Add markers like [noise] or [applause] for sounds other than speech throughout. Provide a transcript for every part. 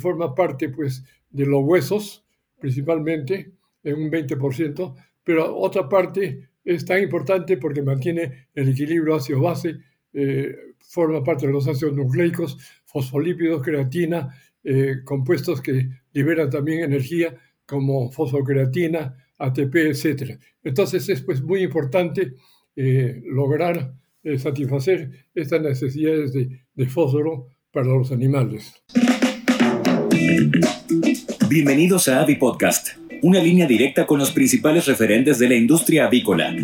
forma parte pues de los huesos principalmente en un 20%, pero otra parte es tan importante porque mantiene el equilibrio ácido-base, eh, forma parte de los ácidos nucleicos, fosfolípidos, creatina, eh, compuestos que liberan también energía como fosfocreatina, ATP, etc. Entonces es pues muy importante eh, lograr satisfacer estas necesidades de, de fósforo para los animales. Bienvenidos a Avi Podcast, una línea directa con los principales referentes de la industria avícola.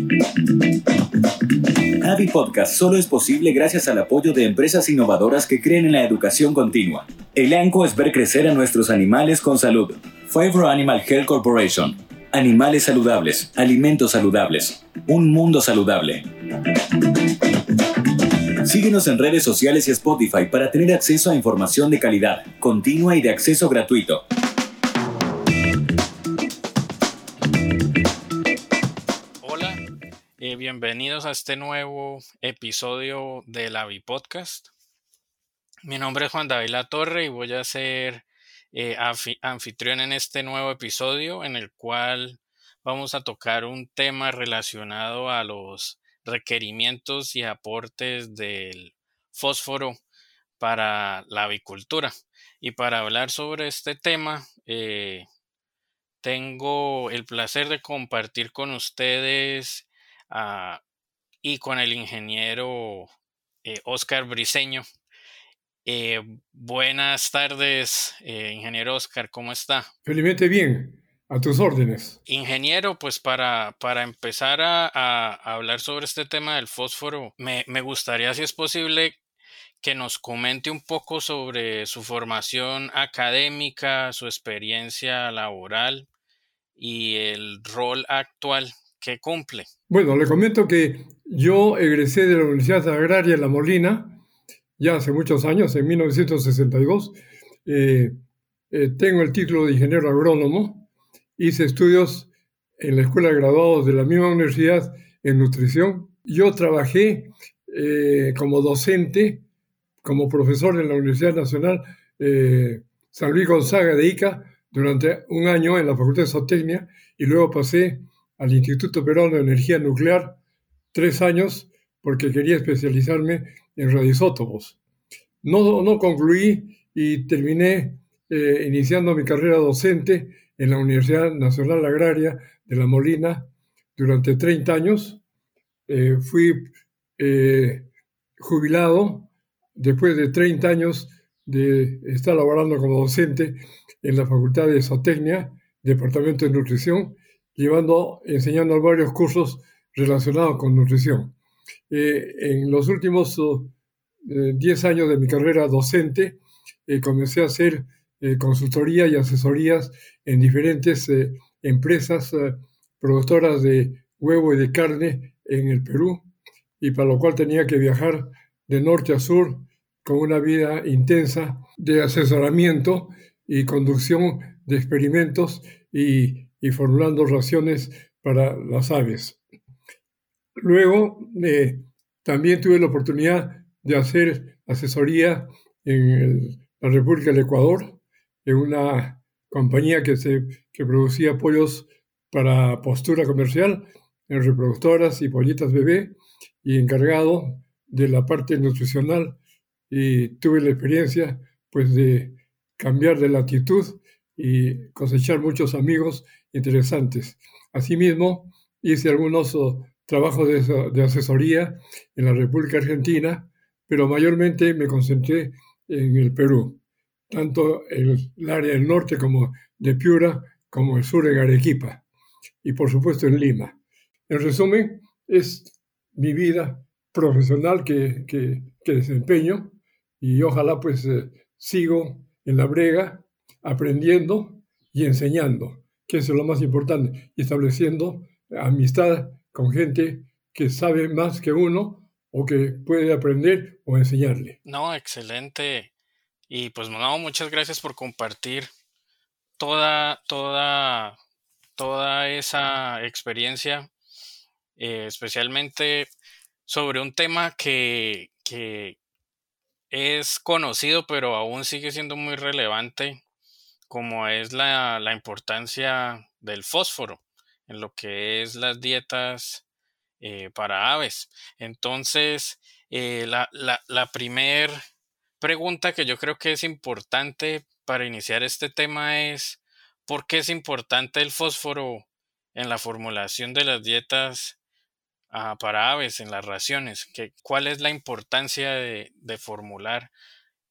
Avi Podcast solo es posible gracias al apoyo de empresas innovadoras que creen en la educación continua. El ANCO es ver crecer a nuestros animales con salud. Favor Animal Health Corporation. Animales saludables, alimentos saludables, un mundo saludable. Síguenos en redes sociales y Spotify para tener acceso a información de calidad, continua y de acceso gratuito. Hola, y bienvenidos a este nuevo episodio de la Podcast. Mi nombre es Juan David La Torre y voy a ser eh, anfitrión en este nuevo episodio en el cual vamos a tocar un tema relacionado a los requerimientos y aportes del fósforo para la avicultura. Y para hablar sobre este tema, eh, tengo el placer de compartir con ustedes ah, y con el ingeniero eh, Oscar Briseño. Eh, buenas tardes, ingeniero Oscar, ¿cómo está? Felizmente bien. A tus órdenes. Ingeniero, pues para, para empezar a, hablar sobre este tema del fósforo, me, me gustaría, si es posible, que nos comente un poco sobre su formación académica, su experiencia laboral y el rol actual que cumple. Bueno, le comento que yo egresé de la Universidad Agraria La Molina ya hace muchos años, en 1962. Eh, eh, tengo el título de ingeniero agrónomo hice estudios en la Escuela de Graduados de la misma universidad en nutrición. Yo trabajé eh, como docente, como profesor en la Universidad Nacional eh, San Luis Gonzaga de Ica durante un año en la Facultad de Zootecnia y luego pasé al Instituto Peruano de Energía Nuclear tres años porque quería especializarme en radioisótopos. No, no concluí y terminé eh, iniciando mi carrera docente en la Universidad Nacional Agraria de La Molina durante 30 años. Eh, fui eh, jubilado después de 30 años de estar laborando como docente en la Facultad de Zootecnia, Departamento de Nutrición, llevando, enseñando varios cursos relacionados con nutrición. Eh, en los últimos 10 años de mi carrera docente, comencé a hacer eh, consultoría y asesorías en diferentes eh, empresas eh, productoras de huevo y de carne en el Perú, y para lo cual tenía que viajar de norte a sur con una vida intensa de asesoramiento y conducción de experimentos y, y formulando raciones para las aves. Luego, también tuve la oportunidad de hacer asesoría en la República del Ecuador, en una compañía que, se, que producía pollos para postura comercial en reproductoras y pollitas bebé y encargado de la parte nutricional y tuve la experiencia pues de cambiar de latitud y cosechar muchos amigos interesantes. Asimismo, hice algunos oh, trabajos de, de, asesoría en la República Argentina, pero mayormente me concentré en el Perú tanto el, área del norte como de Piura, como el sur en Arequipa y por supuesto en Lima. En resumen, es mi vida profesional que, que, desempeño y ojalá pues eh, sigo en la brega aprendiendo y enseñando, que es lo más importante, y estableciendo amistad con gente que sabe más que uno o que puede aprender o enseñarle. No, excelente y pues no, muchas gracias por compartir toda, toda, toda esa experiencia, eh, especialmente sobre un tema que, que es conocido, pero aún sigue siendo muy relevante como es la, importancia del fósforo en lo que es las dietas eh, para aves. Entonces, eh, la, la, la primera pregunta que yo creo que es importante para iniciar este tema es, ¿por qué es importante el fósforo en la formulación de las dietas ah, para aves, en las raciones? ¿Cuál es la importancia de, formular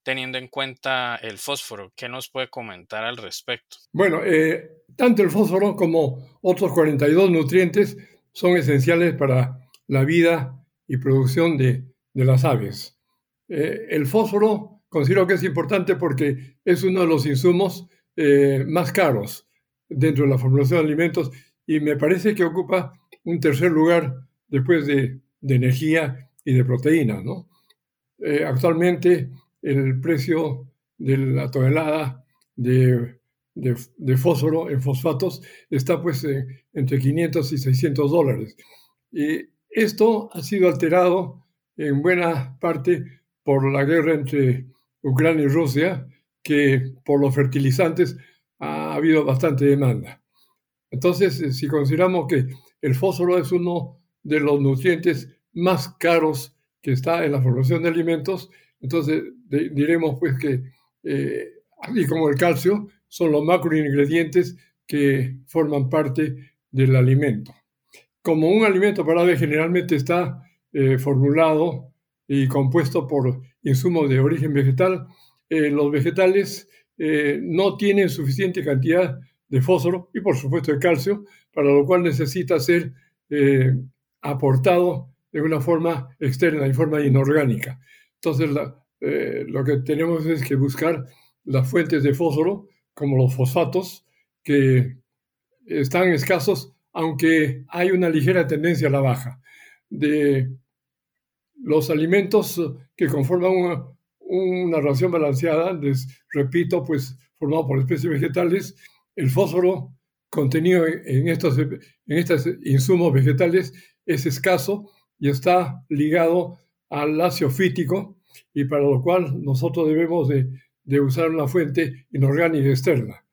teniendo en cuenta el fósforo? ¿Qué nos puede comentar al respecto? Bueno, eh, tanto el fósforo como otros 42 nutrientes son esenciales para la vida y producción de, las aves. Eh, el fósforo considero que es importante porque es uno de los insumos eh, más caros dentro de la formulación de alimentos y me parece que ocupa un tercer lugar después de, energía y de proteínas. ¿no? Eh, actualmente el precio de la tonelada de, fósforo en fosfatos está pues entre 500 y 600 dólares. Y esto ha sido alterado en buena parte por la guerra entre Ucrania y Rusia, que por los fertilizantes ha habido bastante demanda. Entonces, eh, si consideramos que el fósforo es uno de los nutrientes más caros que está en la formación de alimentos, entonces diremos pues que, eh, así como el calcio, son los macroingredientes que forman parte del alimento. Como un alimento para ave generalmente está eh, formulado y compuesto por insumos de origen vegetal, eh, los vegetales eh, no tienen suficiente cantidad de fósforo y por supuesto de calcio, para lo cual necesita ser eh, aportado de una forma externa, en forma inorgánica. Entonces, lo que tenemos es que buscar las fuentes de fósforo, como los fosfatos, que están escasos, aunque hay una ligera tendencia a la baja. De los alimentos que conforman una, una ración balanceada, les repito, pues formado por especies vegetales, el fósforo contenido en estos, en estos insumos vegetales es escaso y está ligado al ácido fítico y para lo cual nosotros debemos de, de usar una fuente inorgánica externa.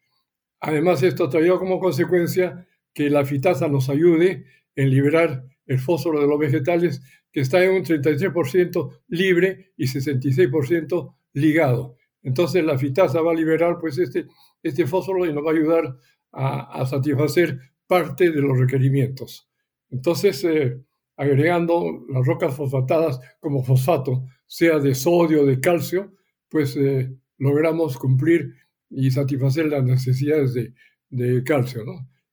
Además, esto traído como consecuencia que la fitasa nos ayude en liberar el fósforo de los vegetales que está en un 33% libre y 66% ligado. Entonces la fitasa va a liberar pues este, este fósforo y nos va a ayudar a, satisfacer parte de los requerimientos. Entonces, eh, agregando las rocas fosfatadas como fosfato, sea de sodio o de calcio, pues eh, logramos cumplir y satisfacer las necesidades de, calcio.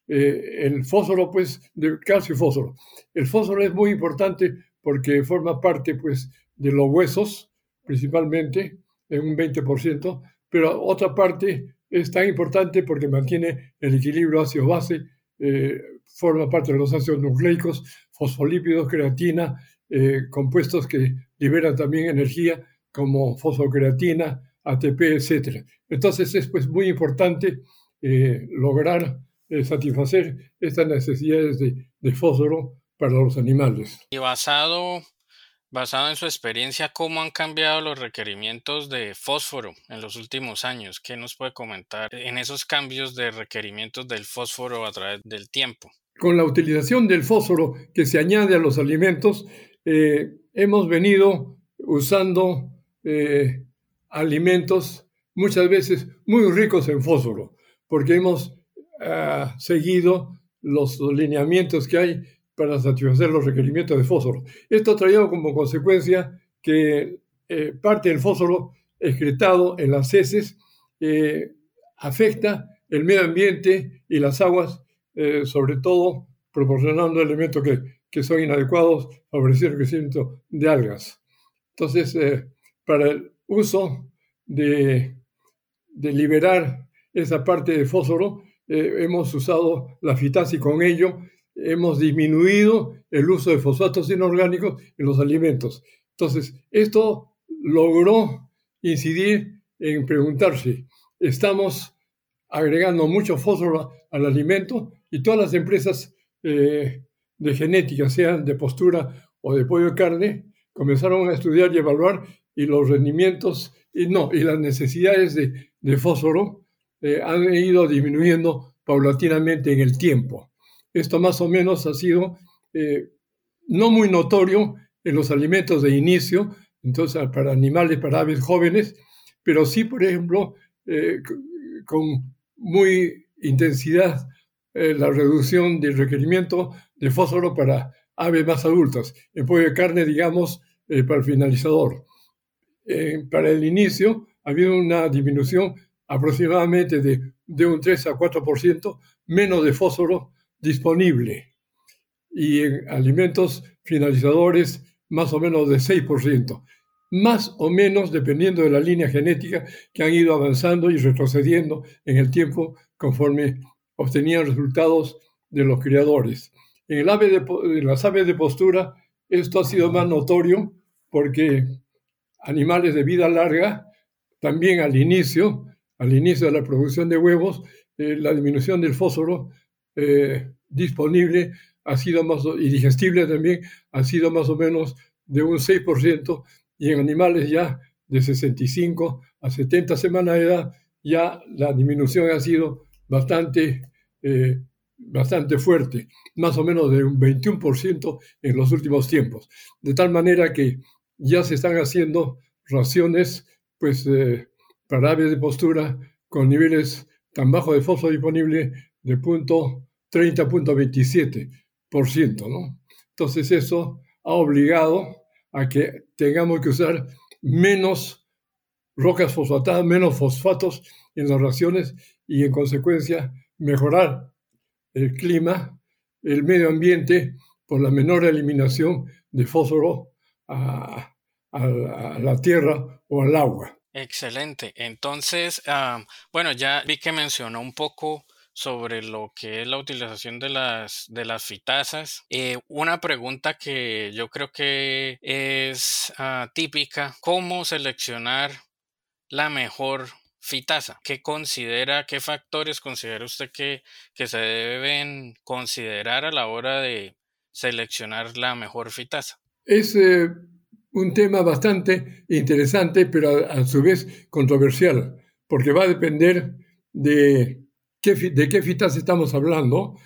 Eh, el fósforo, pues, de calcio y fósforo. El fósforo es muy importante porque forma parte pues, de los huesos, principalmente, en un 20%, pero otra parte es tan importante porque mantiene el equilibrio ácido-base, eh, forma parte de los ácidos nucleicos, fosfolípidos, creatina, eh, compuestos que liberan también energía como fosfocreatina, ATP, etc. Entonces es pues, muy importante eh, lograr satisfacer estas necesidades de fósforo para los animales. Y basado, basado en su experiencia, ¿cómo han cambiado los requerimientos de fósforo en los últimos años? ¿Qué nos puede comentar en esos cambios de requerimientos del fósforo a través del tiempo? Con la utilización del fósforo que se añade a los alimentos, eh, hemos venido usando eh, alimentos muchas veces muy ricos en fósforo, porque hemos ah, seguido los lineamientos que hay para satisfacer los requerimientos de fósforo. Esto ha traído como consecuencia que eh, parte del fósforo excretado en las heces eh, afecta el medio ambiente y las aguas, eh, sobre todo proporcionando elementos que, que, son inadecuados, favoreciendo el crecimiento de algas. Entonces, para el uso de, de, liberar esa parte de fósforo, hemos usado la fitasa y con ello hemos disminuido el uso de fosfatos inorgánicos en los alimentos. Entonces, esto logró incidir en preguntarse, ¿estamos agregando mucho fósforo al alimento? Y todas las empresas eh, de genética, sean de postura o de pollo y carne, comenzaron a estudiar y evaluar y los rendimientos y no, y las necesidades de, fósforo eh, han ido disminuyendo paulatinamente en el tiempo. Esto más o menos ha sido eh, no muy notorio en los alimentos de inicio, entonces para animales, para aves jóvenes, pero sí, por ejemplo, eh, con muy intensidad la reducción del requerimiento de fósforo para aves más adultas. En pollo de carne, digamos, para el finalizador. para el inicio ha habido una disminución aproximadamente de, de un 3 a 4% menos de fósforo disponible y en alimentos finalizadores más o menos de 6%, más o menos dependiendo de la línea genética que han ido avanzando y retrocediendo en el tiempo conforme obtenían resultados de los criadores. En, el ave de, en las aves de postura esto ha sido más notorio porque animales de vida larga, también al inicio, al inicio de la producción de huevos, eh, la disminución del fósforo eh, disponible ha sido más, y digestible también, ha sido más o menos de un 6%, y en animales ya de 65 a 70 semanas de edad, ya la disminución ha sido bastante, eh, bastante fuerte, más o menos de un 21% en los últimos tiempos. De tal manera que ya se están haciendo raciones pues, para aves de postura con niveles tan bajos de fósforo disponible de punto 30.27%, ¿no? Entonces eso ha obligado a que tengamos que usar menos rocas fosfatadas, menos fosfatos en las raciones y en consecuencia mejorar el clima, el medio ambiente por la menor eliminación de fósforo a, a la tierra o al agua. Excelente. Entonces, ah, bueno, ya vi que mencionó un poco sobre lo que es la utilización de las, de las fitazas. Eh, una pregunta que yo creo que es ah, típica, ¿cómo seleccionar la mejor fitasa? ¿Qué considera, qué factores considera usted que, que se deben considerar a la hora de seleccionar la mejor fitasa? Es eh, un tema bastante interesante, pero a, su vez controversial, porque va a depender de de qué fitas estamos hablando.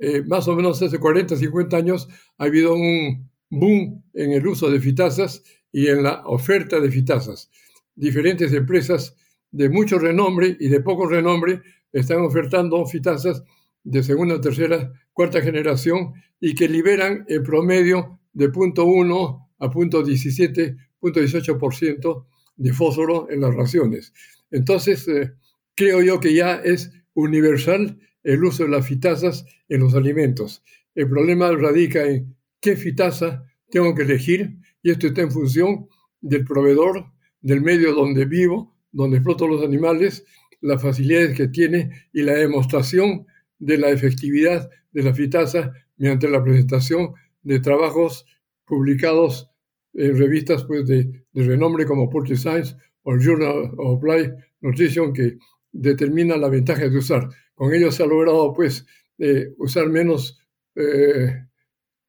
Eh, más o menos hace 40, 50 años ha habido un boom en el uso de fitazas y en la oferta de fitazas. Diferentes empresas de mucho renombre y de poco renombre están ofertando fitazas de segunda, tercera, cuarta generación y que liberan en promedio de punto uno a punto 17.18% de fósforo en las raciones. Entonces, eh, creo yo que ya es universal el uso de las fitazas en los alimentos. El problema radica en qué fitasa tengo que elegir y esto está en función del proveedor, del medio donde vivo, donde exploto los animales, las facilidades que tiene y la demostración de la efectividad de la fitasa mediante la presentación de trabajos publicados en revistas pues, de, renombre como Portrait Science o Journal of Applied Nutrition que determinan la ventaja de usar. Con ello se ha logrado pues eh, usar, menos, eh,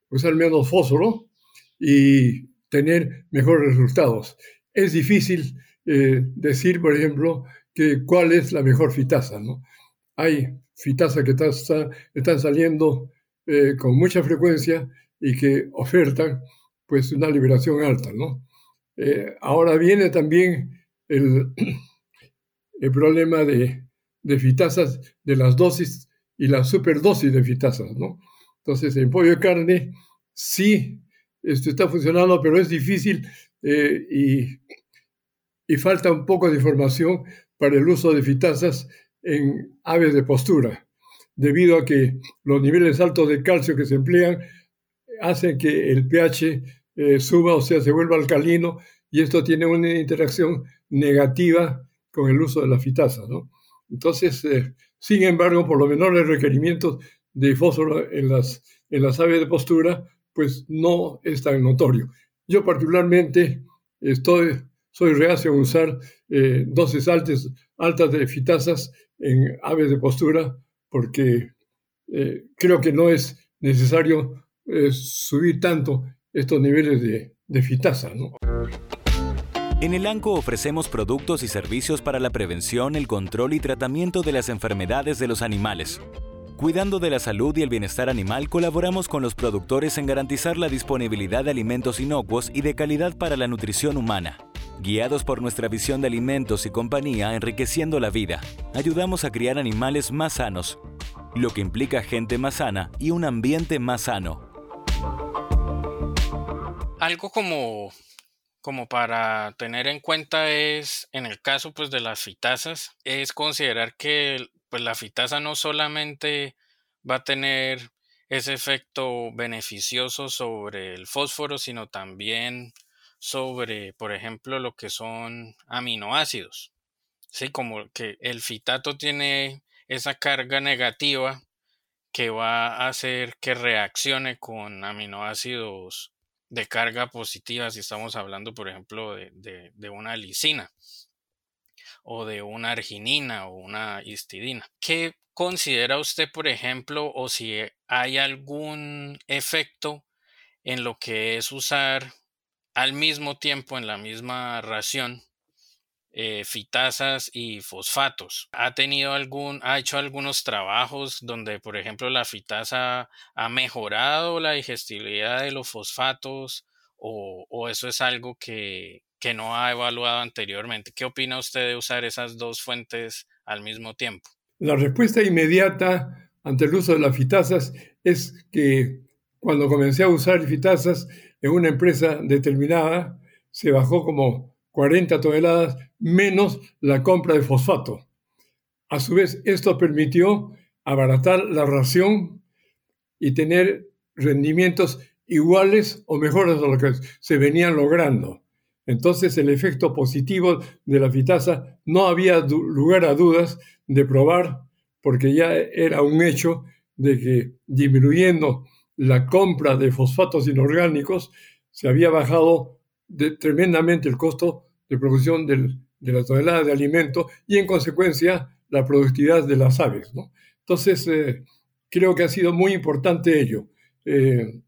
usar menos fósforo y tener mejores resultados. Es difícil eh, decir, por ejemplo, que cuál es la mejor fitasa. ¿no? Hay fitasas que están saliendo con mucha frecuencia y que ofertan pues una liberación alta, ¿no? Ahora viene también el, [clears throat] el problema de, de, fitasas, de las dosis y la superdosis de fitasas, ¿no? Entonces, en pollo de carne sí esto está funcionando, pero es difícil eh, y, falta un poco de información para el uso de fitasas en aves de postura, debido a que los niveles altos de calcio que se emplean hace que el pH eh, suba, o sea, se vuelva alcalino, y esto tiene una interacción negativa con el uso de la fitasa. ¿no? Entonces, eh, sin embargo, por lo menores requerimientos de fósforo en las, en las aves de postura, pues no es tan notorio. Yo particularmente estoy, soy reacio a usar eh, dosis altas, altas de fitasas en aves de postura porque creo que no es necesario subir tanto estos niveles de, de fitasa. ¿no? En el ANCO ofrecemos productos y servicios para la prevención, el control y tratamiento de las enfermedades de los animales. Cuidando de la salud y el bienestar animal, colaboramos con los productores en garantizar la disponibilidad de alimentos inocuos y de calidad para la nutrición humana. Guiados por nuestra visión de alimentos y compañía enriqueciendo la vida, ayudamos a criar animales más sanos, lo que implica gente más sana y un ambiente más sano. Algo como como para tener en cuenta es, en el caso pues de las fitazas, es considerar que pues la fitasa no solamente va a tener ese efecto beneficioso sobre el fósforo, sino también sobre, por ejemplo, lo que son aminoácidos. Sí, como que el fitato tiene esa carga negativa que va a hacer que reaccione con aminoácidos de carga positiva si estamos hablando, por ejemplo, de, una lisina o de una arginina o una histidina. ¿Qué considera usted, por ejemplo, o si hay algún efecto en lo que es usar al mismo tiempo en la misma ración eh, fitasas y fosfatos. ¿Ha tenido algún, ha hecho algunos trabajos donde, por ejemplo, la fitasa ha mejorado la digestibilidad de los fosfatos o, eso es algo que, que no ha evaluado anteriormente? ¿Qué opina usted de usar esas dos fuentes al mismo tiempo? La respuesta inmediata ante el uso de las fitasas es que cuando comencé a usar fitasas en una empresa determinada, se bajó como 40 toneladas menos la compra de fosfato. A su vez, esto permitió abaratar la ración y tener rendimientos iguales o mejores a lo que se venían logrando. Entonces el efecto positivo de la fitasa no había lugar a dudas de probar porque ya era un hecho de que disminuyendo la compra de fosfatos inorgánicos se había bajado tremendamente el costo de producción de la tonelada de alimento y en consecuencia la productividad de las aves. Entonces, eh, creo que ha sido muy importante ello. Eh,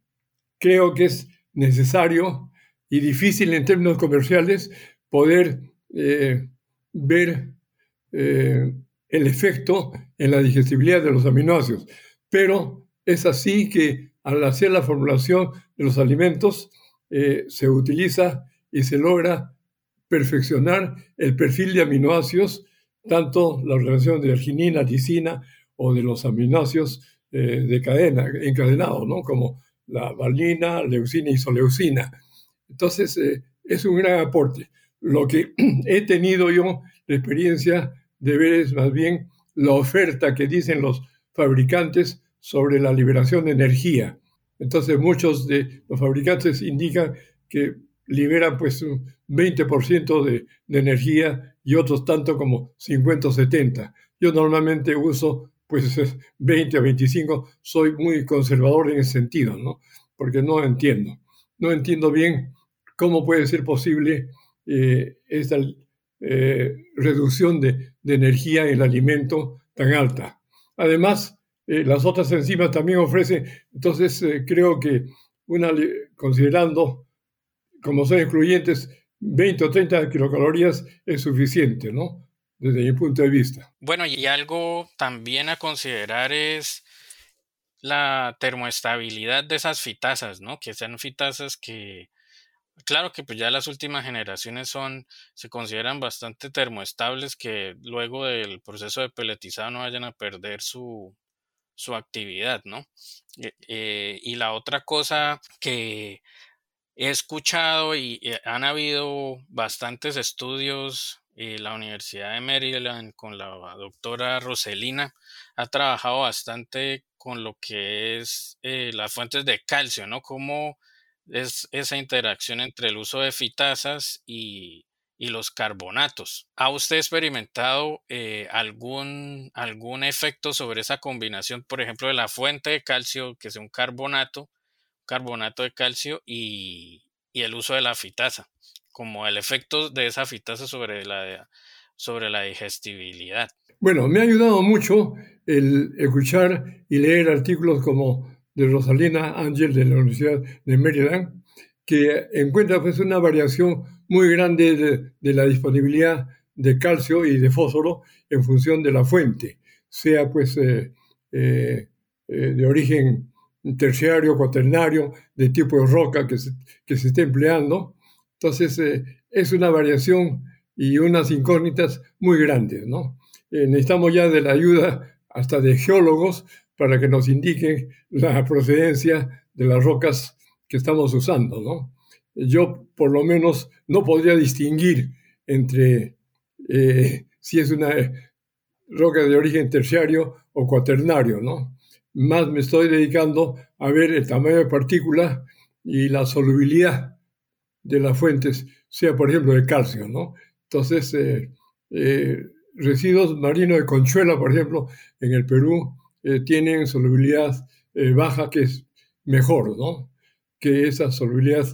creo que es necesario y difícil en términos comerciales poder eh, ver el efecto en la digestibilidad de los aminoácidos. Pero es así que al hacer la formulación de los alimentos se utiliza y se logra perfeccionar el perfil de aminoácidos, tanto la relación de arginina, lisina o de los aminoácidos eh, de cadena, encadenados, ¿no? como la valina, leucina y isoleucina. Entonces, eh, es un gran aporte. Lo que [clears throat] he tenido yo la experiencia de ver es más bien la oferta que dicen los fabricantes sobre la liberación de energía. Entonces, muchos de los fabricantes indican que liberan pues un 20% de, energía y otros tanto como 50 o 70. Yo normalmente uso pues 20 o 25, soy muy conservador en ese sentido, ¿no? Porque no entiendo. No entiendo bien cómo puede ser posible eh, esta eh, reducción de, de, energía en el alimento tan alta. Además, eh, las otras enzimas también ofrecen, entonces creo que una, considerando como son excluyentes, 20 o 30 kilocalorías es suficiente, ¿no? Desde mi punto de vista. Bueno, y algo también a considerar es la termoestabilidad de esas fitasas, ¿no? Que sean fitasas que, claro que pues ya las últimas generaciones son, se consideran bastante termoestables, que luego del proceso de peletizado no vayan a perder su, su actividad, ¿no? Eh, eh, y la otra cosa que He escuchado y eh, han habido bastantes estudios. y la Universidad de Maryland con la doctora Roselina ha trabajado bastante con lo que es eh, las fuentes de calcio, ¿no? Cómo es esa interacción entre el uso de fitasas y, los carbonatos. ¿Ha usted experimentado eh, algún, algún efecto sobre esa combinación, por ejemplo, de la fuente de calcio, que es un carbonato, carbonato de calcio y, el uso de la fitasa, como el efecto de esa fitasa sobre la, sobre la digestibilidad. Bueno, me ha ayudado mucho el escuchar y leer artículos como de Rosalina Ángel de la Universidad de Maryland, que encuentra pues una variación muy grande de, la disponibilidad de calcio y de fósforo en función de la fuente, sea pues eh, eh, eh, de origen terciario, cuaternario, de tipo de roca que se, que se esté empleando. Entonces, es una variación y unas incógnitas muy grandes, ¿no? necesitamos ya de la ayuda hasta de geólogos para que nos indiquen la procedencia de las rocas que estamos usando, ¿no? Yo, por lo menos, no podría distinguir entre eh, si es una roca de origen terciario o cuaternario, ¿no? Más me estoy dedicando a ver el tamaño de partícula y la solubilidad de las fuentes, sea por ejemplo de calcio, ¿no? Entonces, eh, eh, residuos marinos de conchuela, por ejemplo, en el Perú, tienen solubilidad baja, que es mejor, ¿no? Que esa solubilidad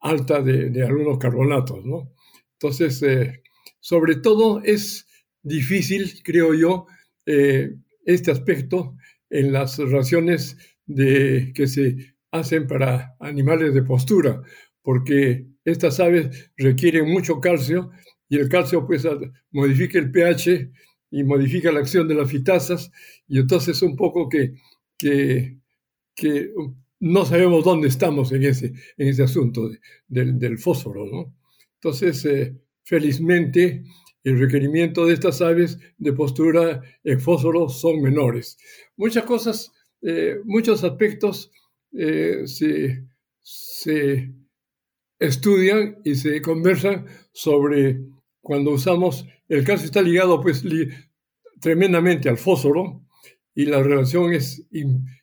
alta de, algunos carbonatos, ¿no? Entonces, eh, sobre todo es difícil, creo yo, eh, este aspecto en las raciones de, que se hacen para animales de postura, porque estas aves requieren mucho calcio y el calcio pues modifica el pH y modifica la acción de las fitasas y entonces un poco que, que, que no sabemos dónde estamos en ese, en ese asunto del, fósforo. ¿no? Entonces, eh, felizmente, el requerimiento de estas aves de postura en fósforo son menores. Muchas cosas, eh, muchos aspectos eh, se, se, estudian y se conversan sobre cuando usamos, el calcio está ligado pues tremendamente al fósforo y la relación es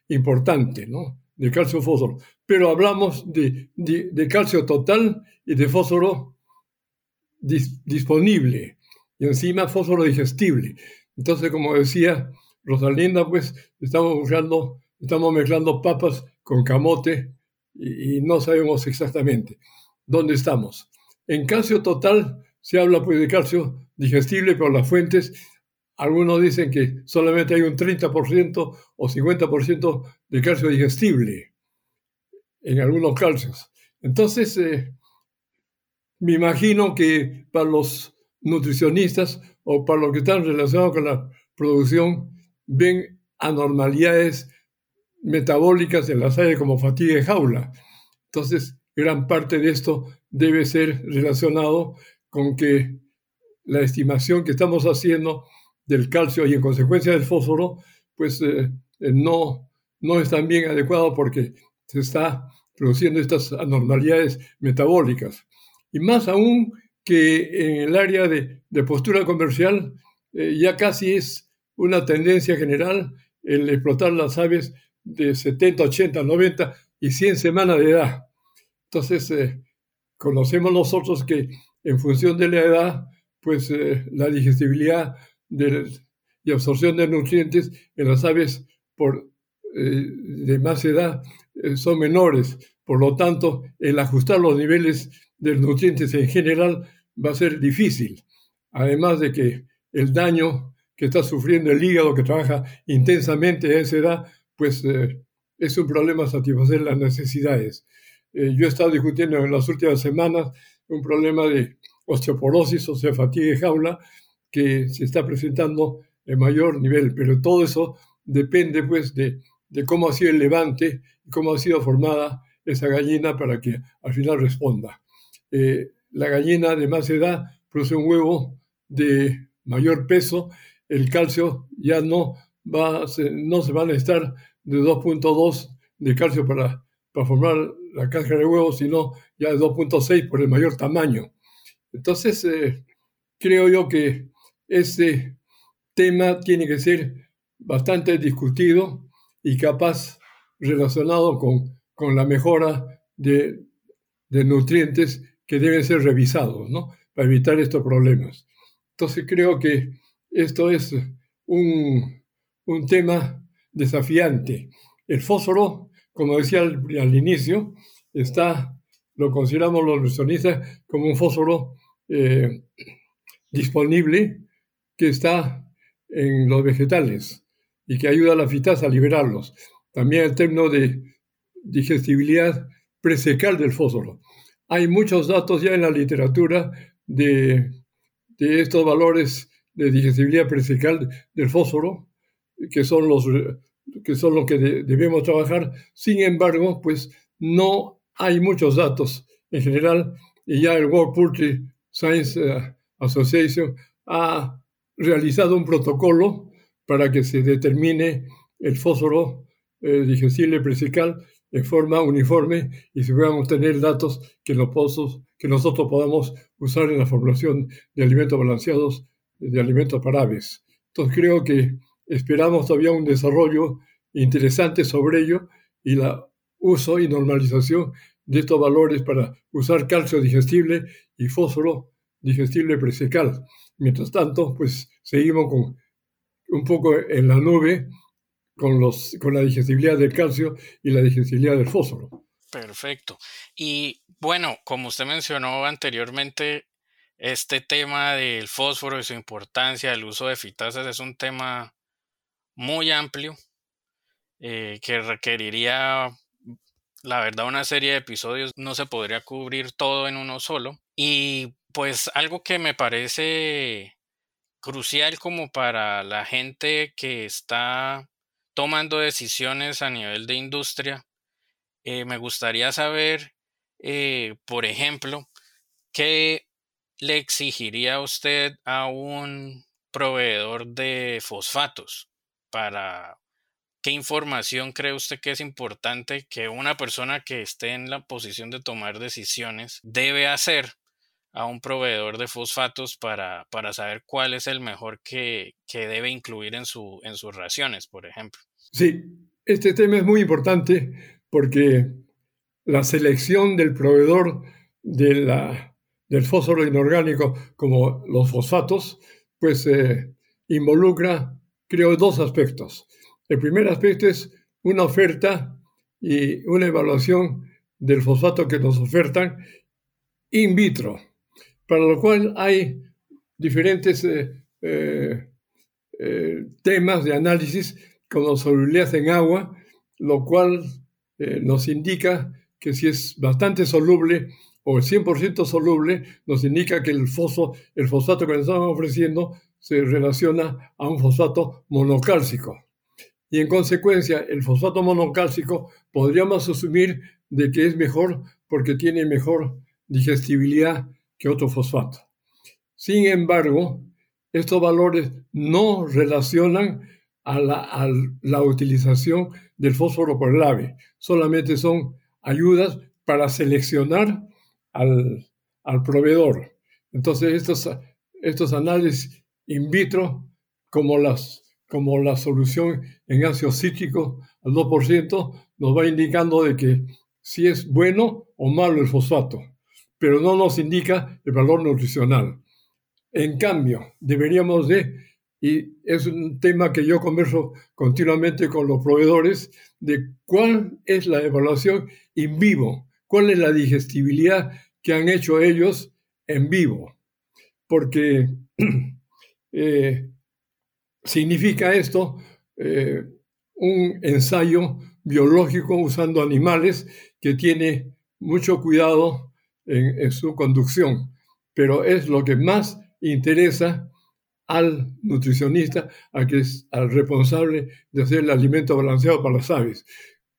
importante, ¿no? de calcio fósforo, pero hablamos de, de, calcio total y de fósforo disponible y encima fósforo digestible. Entonces, como decía Rosalinda, pues estamos buscando, estamos mezclando papas con camote y, no sabemos exactamente dónde estamos. En calcio total se habla pues de calcio digestible, pero las fuentes algunos dicen que solamente hay un 30% o 50% de calcio digestible en algunos calcios. Entonces, eh, me imagino que para los nutricionistas o para los que están relacionados con la producción, ven anormalidades metabólicas en las áreas como fatiga de jaula. Entonces, gran parte de esto debe ser relacionado con que la estimación que estamos haciendo del calcio y en consecuencia del fósforo, pues eh, eh, no, no es tan bien adecuado porque se está produciendo estas anormalidades metabólicas. Y más aún que en el área de, postura comercial eh, ya casi es una tendencia general el explotar las aves de 70, 80, 90 y 100 semanas de edad. Entonces, conocemos nosotros que en función de la edad, pues la digestibilidad y absorción de nutrientes en las aves por, eh, de más edad eh, son menores. Por lo tanto, el ajustar los niveles de nutrientes en general va a ser difícil. Además de que el daño que está sufriendo el hígado que trabaja intensamente a esa edad, pues eh, es un problema satisfacer las necesidades. yo he estado discutiendo en las últimas semanas un problema de osteoporosis, o sea, fatiga de jaula, que se está presentando en mayor nivel, pero todo eso depende pues de, cómo ha sido el levante cómo ha sido formada esa gallina para que al final responda. Eh, la gallina de más edad produce un huevo de mayor peso, el calcio ya no, va, no se va a necesitar de 2.2 de calcio para, para formar la cáscara de huevo, sino ya de 2.6 por el mayor tamaño. Entonces, eh, creo yo que este tema tiene que ser bastante discutido y capaz relacionado con, con la mejora de, nutrientes que deben ser revisados, ¿no? Para evitar estos problemas. Entonces creo que esto es un, tema desafiante. El fósforo, como decía al, inicio, está, lo consideramos los nutricionistas como un fósforo eh, disponible que está en los vegetales y que ayuda a la fitasa a liberarlos. También el término de digestibilidad presecal del fósforo. Hay muchos datos ya en la literatura de, de estos valores de digestibilidad principal del fósforo, que son los que son los que debemos trabajar. Sin embargo, pues no hay muchos datos en general y ya el World Poultry Science eh, Association ha realizado un protocolo para que se determine el fósforo eh, digestible principal en forma uniforme y se puedan obtener datos que, nosotros podamos usar en la formulación de alimentos balanceados, de alimentos para aves. Entonces creo que esperamos todavía un desarrollo interesante sobre ello y la uso y normalización de estos valores para usar calcio digestible y fósforo digestible presecal. Mientras tanto, pues seguimos con un poco en la nube con, los, con la digestibilidad del calcio y la digestibilidad del fósforo. Perfecto. Y bueno, como usted mencionó anteriormente, este tema del fósforo y su importancia, el uso de fitasas es un tema muy amplio eh, que requeriría, la verdad, una serie de episodios. No se podría cubrir todo en uno solo. Y pues algo que me parece crucial como para la gente que está tomando decisiones a nivel de industria, eh, me gustaría saber, eh, por ejemplo, qué le exigiría usted a un proveedor de fosfatos para qué información cree usted que es importante que una persona que esté en la posición de tomar decisiones debe hacer a un proveedor de fosfatos para, para saber cuál es el mejor que, que debe incluir en, su, en sus raciones, por ejemplo. Sí, este tema es muy importante porque la selección del proveedor de la, del fósforo inorgánico como los fosfatos, pues eh, involucra, creo, dos aspectos. El primer aspecto es una oferta y una evaluación del fosfato que nos ofertan in vitro para lo cual hay diferentes eh, eh, eh, temas de análisis como solubilidad en agua, lo cual nos indica que si es bastante soluble o el 100% soluble, nos indica que el, fosfo, el fosfato que nos estamos ofreciendo se relaciona a un fosfato monocálcico. Y en consecuencia, el fosfato monocálcico podríamos asumir de que es mejor porque tiene mejor digestibilidad otro fosfato. Sin embargo, estos valores no relacionan a la, utilización del fósforo por el ave, solamente son ayudas para seleccionar al, proveedor. Entonces, estos, estos análisis in vitro, como, las, como la solución en ácido cítrico al 2%, nos va indicando de que si es bueno o malo el fosfato pero no nos indica el valor nutricional. En cambio, deberíamos de, y es un tema que yo converso continuamente con los proveedores, de cuál es la evaluación en vivo, cuál es la digestibilidad que han hecho ellos en vivo. Porque [clears throat] eh, significa esto eh, un ensayo biológico usando animales que tiene mucho cuidado en, su conducción, pero es lo que más interesa al nutricionista, a que es al responsable de hacer el alimento balanceado para las aves.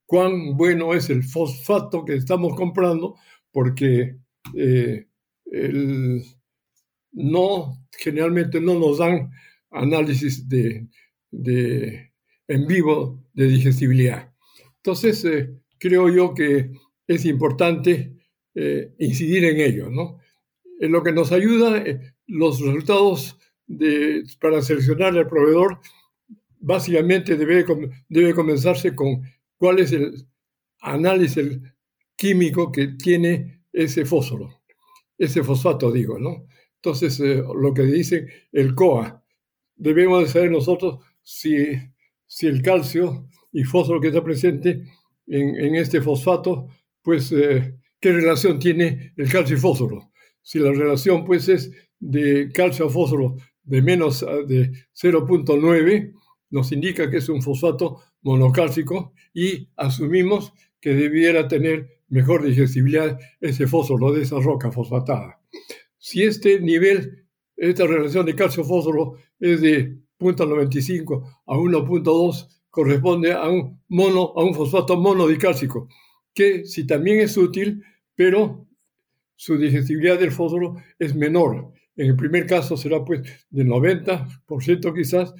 Cuán bueno es el fosfato que estamos comprando, porque eh, no, generalmente no nos dan análisis de, en vivo de digestibilidad. Entonces, eh, creo yo que es importante eh, incidir en ello. ¿no? En lo que nos ayuda, eh, los resultados de, para seleccionar al proveedor, básicamente debe, debe comenzarse con cuál es el análisis químico que tiene ese fósforo, ese fosfato, digo, ¿no? Entonces, eh, lo que dice el COA, debemos de saber nosotros si, si el calcio y fósforo que está presente en, en este fosfato, pues ¿Qué relación tiene el calcio y fósforo? Si la relación pues es de calcio a fósforo de menos de 0.9, nos indica que es un fosfato monocálcico y asumimos que debiera tener mejor digestibilidad ese fósforo de esa roca fosfatada. Si este nivel, esta relación de calcio-fósforo es de 0.95 a 1.2, corresponde a un, mono, a un fosfato monodicálcico, que si también es útil, pero su digestibilidad del fósforo es menor. En el primer caso será pues de 90% quizás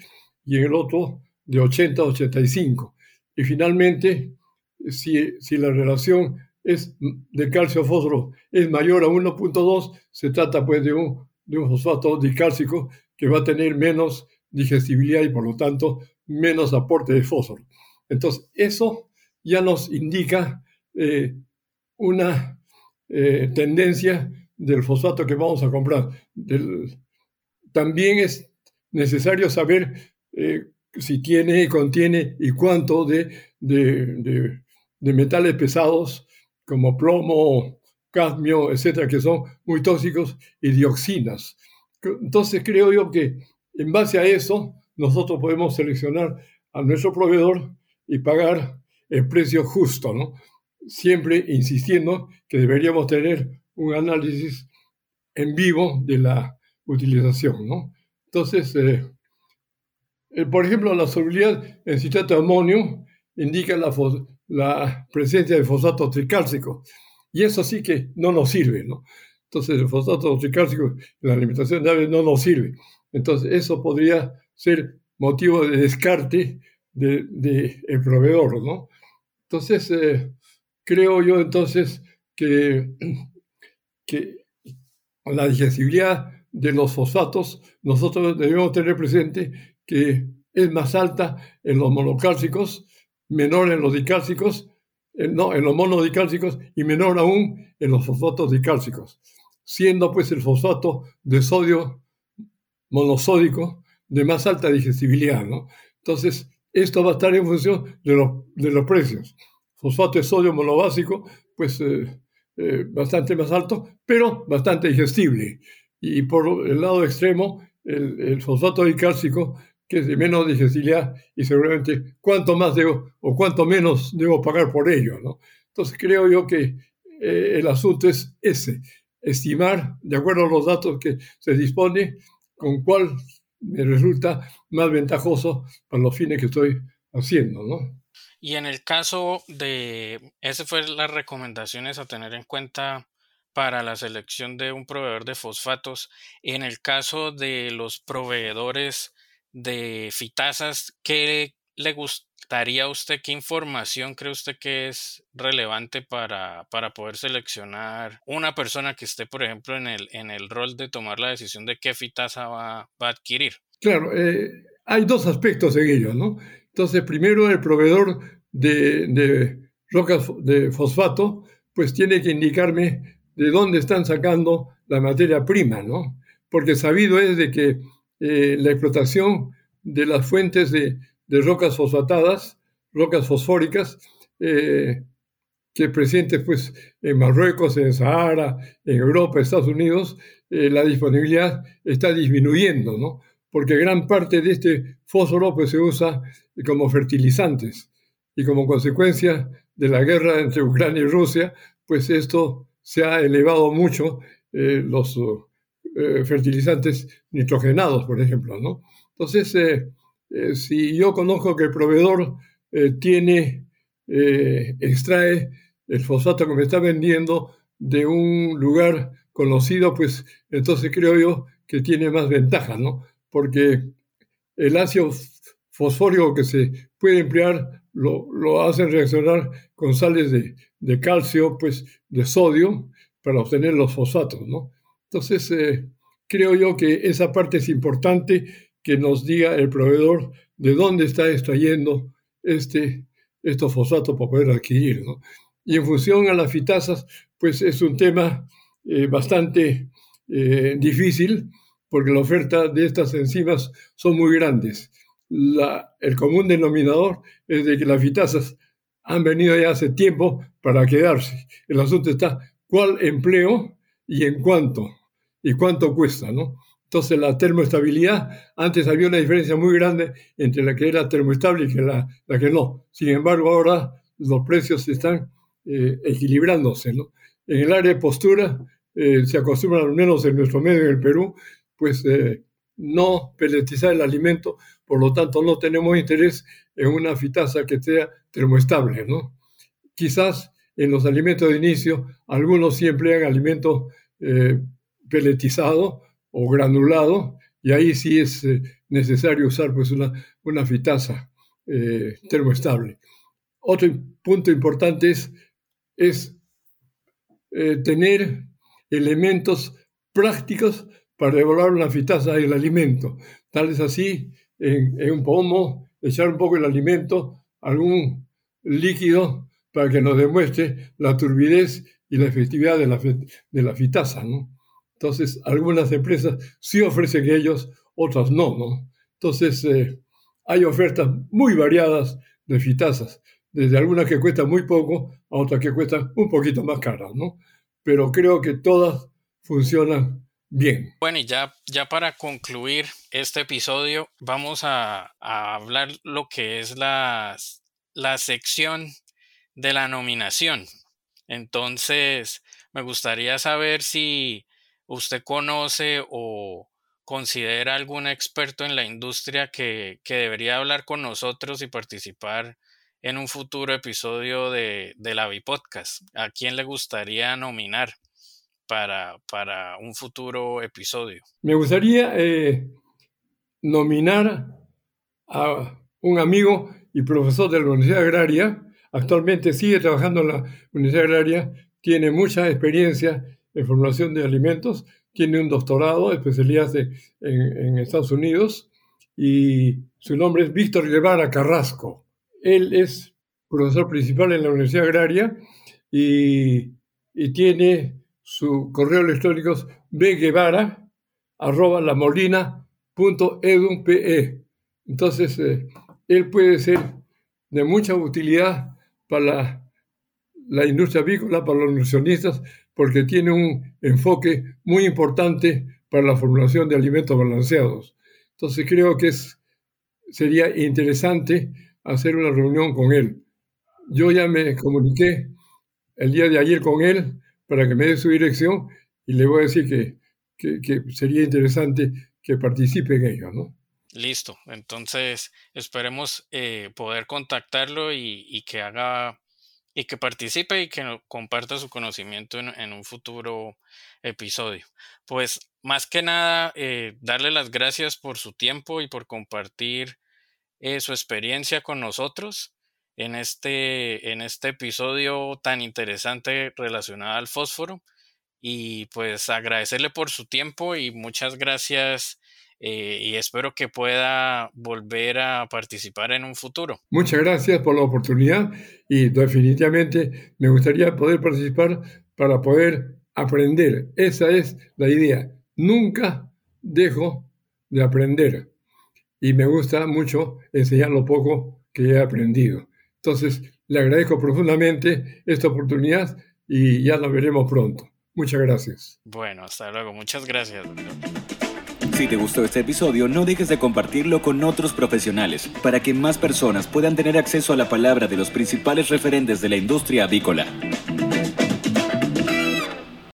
y en el otro de 80 a 85. Y finalmente, si, si la relación es de calcio-fósforo es mayor a 1.2, se trata pues de un, de un fosfato dicálcico que va a tener menos digestibilidad y por lo tanto menos aporte de fósforo. Entonces, eso ya nos indica eh, una eh, tendencia del fosfato que vamos a comprar. también es necesario saber eh, si tiene, contiene y cuánto de, de, metales pesados como plomo, cadmio, etcétera, que son muy tóxicos, y dioxinas. Entonces creo yo que en base a eso nosotros podemos seleccionar a nuestro proveedor y pagar el precio justo, ¿no? Siempre insistiendo que deberíamos tener un análisis en vivo de la utilización, ¿no? Entonces, eh, eh, por ejemplo, la solubilidad en citrato de amonio indica la, la, presencia de fosfato tricálcico. Y eso sí que no nos sirve, ¿no? Entonces, el fosfato tricálcico en la alimentación de aves no nos sirve. Entonces, eso podría ser motivo de descarte del de, el proveedor, ¿no? Entonces, eh, creo yo entonces [clears throat] que, la digestibilidad de los fosfatos, nosotros debemos tener presente que es más alta en los monocálcicos, menor en los dicálcicos, en, no, en los monodicálcicos y menor aún en los fosfatos dicálcicos, siendo pues el fosfato de sodio monosódico de más alta digestibilidad. Entonces, esto va a estar en función de, de los precios. Fosfato de sodio monobásico, pues eh, eh, bastante más alto, pero bastante digestible. Y por el lado extremo, el, el fosfato dicálcico que es de menos digestibilidad y seguramente cuánto más debo o cuánto menos debo pagar por ello. ¿no? Entonces creo yo que eh, el asunto es ese, estimar, de acuerdo a los datos que se dispone, con cuál me resulta más ventajoso para los fines que estoy haciendo. ¿no? Y en el caso de, esas fueron las recomendaciones a tener en cuenta para la selección de un proveedor de fosfatos. En el caso de los proveedores de fitazas, ¿qué le gustaría a usted? ¿Qué información cree usted que es relevante para, para poder seleccionar una persona que esté, por ejemplo, en el, en el rol de tomar la decisión de qué fitaza va, va a adquirir? Claro, eh, hay dos aspectos en ello, ¿no? Entonces, primero, el proveedor de, rocas de fosfato, pues tiene que indicarme de dónde están sacando la materia prima, ¿no? Porque sabido es de que eh, la explotación de las fuentes de, rocas fosfatadas, rocas fosfóricas, eh, que presentes pues, en Marruecos, en Sahara, en Europa, Estados Unidos, eh, la disponibilidad está disminuyendo, ¿no? Porque gran parte de este fósforo pues, se usa como fertilizantes y como consecuencia de la guerra entre Ucrania y Rusia, pues esto se ha elevado mucho los eh, fertilizantes nitrogenados, por ejemplo. ¿no? Entonces, eh, eh, si yo conozco que el proveedor tiene, extrae el fosfato que me está vendiendo de un lugar conocido, pues entonces creo yo que tiene más ventaja, ¿no? Porque el ácido fosfórico que se puede emplear lo, lo hacen reaccionar con sales de, de, calcio, pues de sodio, para obtener los fosfatos, ¿no? Entonces, eh, creo yo que esa parte es importante que nos diga el proveedor de dónde está extrayendo este, estos fosfatos para poder adquirir. Y en función a las fitazas, pues es un tema eh, bastante eh, difícil porque la oferta de estas enzimas son muy grandes. La, el común denominador es de que las fitazas han venido ya hace tiempo para quedarse. El asunto está cuál empleo y en cuánto y cuánto cuesta, ¿no? Entonces la termoestabilidad, antes había una diferencia muy grande entre la que era termoestable y la, la que no. Sin embargo, ahora los precios están eh, equilibrándose. ¿no? En el área de postura eh, se acostumbra, al menos en nuestro medio en el Perú, pues no peletizar el alimento, por lo tanto no tenemos interés en una fitasa que sea termoestable. ¿no? Quizás en los alimentos de inicio, algunos sí emplean alimento peletizado o granulado, y ahí sí es necesario usar pues una, una fitasa termoestable. Otro punto importante es, es eh, tener elementos prácticos para evaluar la fitasa del alimento. Tal es así, en, un pomo, echar un poco el alimento, algún líquido para que nos demuestre la turbidez y la efectividad de la, de la fitasa. ¿no? Entonces, algunas empresas sí ofrecen ellos, otras no. ¿no? Entonces, eh, hay ofertas muy variadas de fitasas desde algunas que cuestan muy poco a otras que cuestan un poquito más caras, ¿no? Pero creo que todas funcionan bien. Bueno, y ya, ya para concluir este episodio, vamos a, hablar lo que es la, la sección de la nominación. Entonces, me gustaría saber si usted conoce o considera algún experto en la industria que, que debería hablar con nosotros y participar en un futuro episodio de, de la Bipodcast? ¿A quién le gustaría nominar para, para un futuro episodio? Me gustaría eh, nominar a un amigo y profesor de la Universidad Agraria. Actualmente sigue trabajando en la Universidad Agraria, tiene mucha experiencia en formulación de alimentos, tiene un doctorado, especialidad en, en Estados Unidos, y su nombre es Víctor Guevara Carrasco. Él es profesor principal en la Universidad Agraria y, tiene su correo electrónico bguevara.lamolina.edu.pe. Entonces, eh, él puede ser de mucha utilidad para la, la industria avícola, para los nutricionistas, porque tiene un enfoque muy importante para la formulación de alimentos balanceados. Entonces creo que es, sería interesante hacer una reunión con él. Yo ya me comuniqué el día de ayer con él para que me dé su dirección y le voy a decir que, sería interesante que participe en ello, ¿no? Listo, entonces esperemos eh, poder contactarlo y, que haga y que participe y que comparta su conocimiento en, un futuro episodio. Pues más que nada, eh, darle las gracias por su tiempo y por compartir eh, su experiencia con nosotros en este, en este episodio tan interesante relacionado al fósforo. Y pues agradecerle por su tiempo y muchas gracias eh, y espero que pueda volver a participar en un futuro. Muchas gracias por la oportunidad y definitivamente me gustaría poder participar para poder aprender. Esa es la idea. Nunca dejo de aprender y me gusta mucho enseñar lo poco que he aprendido. Entonces, le agradezco profundamente esta oportunidad y ya la veremos pronto. Muchas gracias. Bueno, hasta luego. Muchas gracias. Si te gustó este episodio, no dejes de compartirlo con otros profesionales para que más personas puedan tener acceso a la palabra de los principales referentes de la industria avícola.